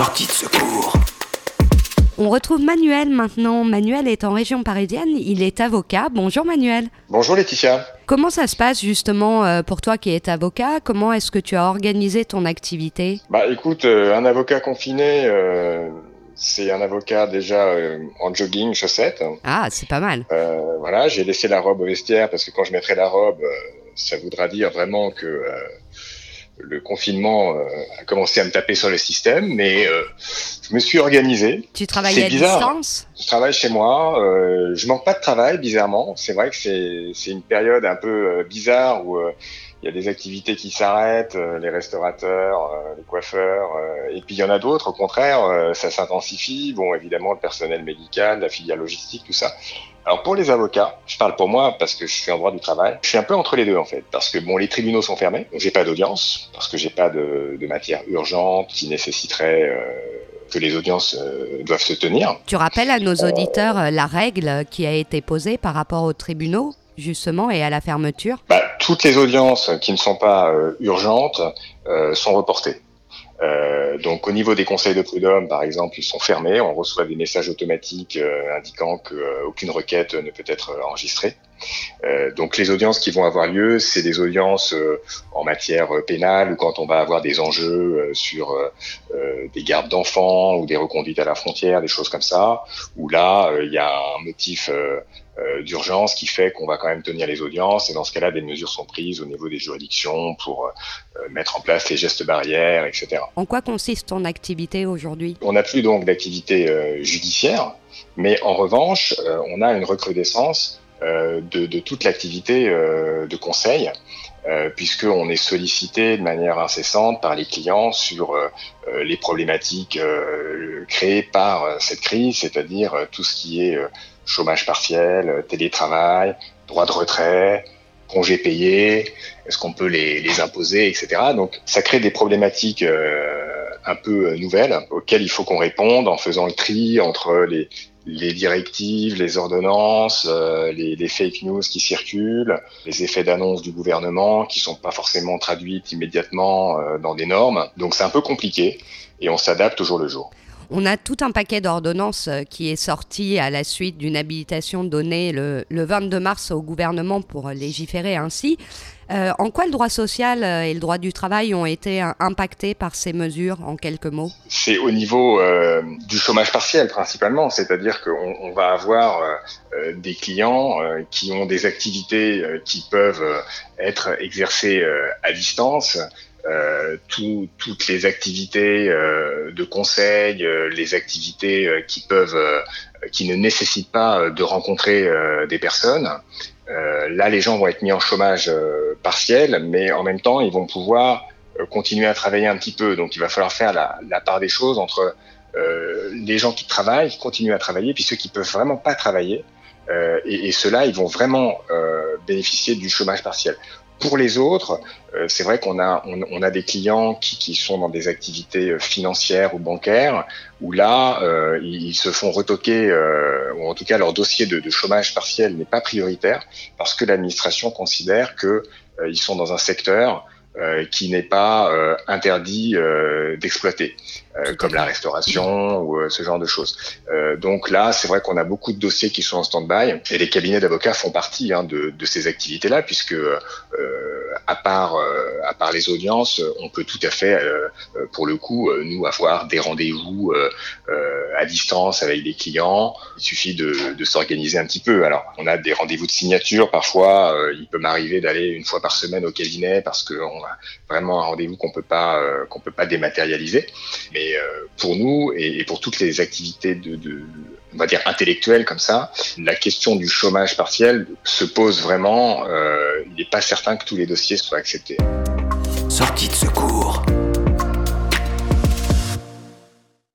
Sortie de secours. On retrouve Manuel maintenant. Manuel est en région parisienne, il est avocat. Bonjour Manuel. Bonjour Laetitia. Comment ça se passe justement euh, pour toi qui es avocat? Comment est-ce que tu as organisé ton activité? Bah écoute, euh, un avocat confiné, euh, c'est un avocat déjà en jogging, chaussettes. Ah, c'est pas mal. voilà, j'ai laissé la robe au vestiaire parce que quand je mettrai la robe, ça voudra dire vraiment que le confinement euh, a commencé à me taper sur le système, mais euh, je me suis organisé. Tu travailles à distance? Je travaille chez moi. Euh, je manque pas de travail, bizarrement. C'est vrai que c'est une période un peu bizarre où il y a des activités qui s'arrêtent, les restaurateurs, les coiffeurs, et puis il y en a d'autres, au contraire, ça s'intensifie. Bon, évidemment, le personnel médical, la filière logistique, tout ça. Alors pour les avocats, je parle pour moi parce que je suis en droit du travail. Je suis un peu entre les deux en fait, parce que bon, les tribunaux sont fermés, donc j'ai pas d'audience, parce que j'ai pas de, de, matière urgente qui nécessiterait euh, que les audiences euh, doivent se tenir. Tu rappelles à nos auditeurs euh, la règle qui a été posée par rapport aux tribunaux justement et à la fermeture? Bah, Toutes les audiences qui ne sont pas urgentes sont reportées. Euh, donc au niveau des conseils de prud'homme, par exemple, ils sont fermés. On reçoit des messages automatiques euh, indiquant qu'aucune requête ne peut être enregistrée. Euh, donc les audiences qui vont avoir lieu, c'est des audiences en matière pénale ou quand on va avoir des enjeux sur des gardes d'enfants ou des reconduites à la frontière, des choses comme ça, où là il y a un motif euh, d'urgence qui fait qu'on va quand même tenir les audiences et dans ce cas-là, des mesures sont prises au niveau des juridictions pour euh, mettre en place les gestes barrières, etc. En quoi consiste ton activité aujourd'hui? On n'a plus donc d'activité euh, judiciaire, mais en revanche, on a une recrudescence de, de, toute l'activité de conseil. Euh, puisqu'on est sollicité de manière incessante par les clients sur les problématiques créées par cette crise, c'est-à-dire tout ce qui est chômage partiel, euh, télétravail, droit de retrait, congés payés, est-ce qu'on peut les, imposer, etc. Donc ça crée des problématiques euh, un peu euh, nouvelles auxquelles il faut qu'on réponde en faisant le tri entre les, directives, les ordonnances, les, les, fake news qui circulent, les effets d'annonce du gouvernement qui sont pas forcément traduites immédiatement dans des normes. Donc c'est un peu compliqué et on s'adapte au jour le jour. On a tout un paquet d'ordonnances euh, qui est sorti à la suite d'une habilitation donnée le, 22 mars au gouvernement pour légiférer ainsi. Euh, en quoi le droit social euh, et le droit du travail ont été impactés par ces mesures, en quelques mots? C'est au niveau du chômage partiel principalement, c'est-à-dire qu'on va avoir des clients qui ont des activités qui peuvent être exercées à distance, euh, toutes les activités euh, de conseil, euh, les activités qui ne nécessitent pas de rencontrer des personnes. là, les gens vont être mis en chômage partiel, mais en même temps, ils vont pouvoir continuer à travailler un petit peu. Donc, il va falloir faire la, part des choses entre les gens qui travaillent, qui continuent à travailler, puis ceux qui peuvent vraiment pas travailler. et ceux-là, ils vont vraiment bénéficier du chômage partiel. Pour les autres, euh, c'est vrai qu'on a, on, a des clients qui, qui, sont dans des activités euh, financières ou bancaires, où là, euh, ils, se font retoquer, ou en tout cas leur dossier de, de chômage partiel n'est pas prioritaire, parce que l'administration considère qu'ils sont dans un secteur euh, qui n'est pas euh, interdit euh, d'exploiter, comme la restauration ou ce genre de choses. donc là, c'est vrai qu'on a beaucoup de dossiers qui sont en stand-by et les cabinets d'avocats font partie hein, de, de, ces activités-là, puisque à part à part les audiences, on peut tout à fait, pour le coup, nous avoir des rendez-vous à distance avec des clients. Il suffit de, s'organiser un petit peu. Alors, on a des rendez-vous de signature. Parfois, il peut m'arriver d'aller une fois par semaine au cabinet parce qu'on vraiment un rendez-vous qu'on peut pas euh, qu'on peut pas dématérialiser. Mais euh, pour nous et, pour toutes les activités de, on va dire intellectuelles comme ça, la question du chômage partiel se pose vraiment. Euh, il n'est pas certain que tous les dossiers soient acceptés. Sortie de secours.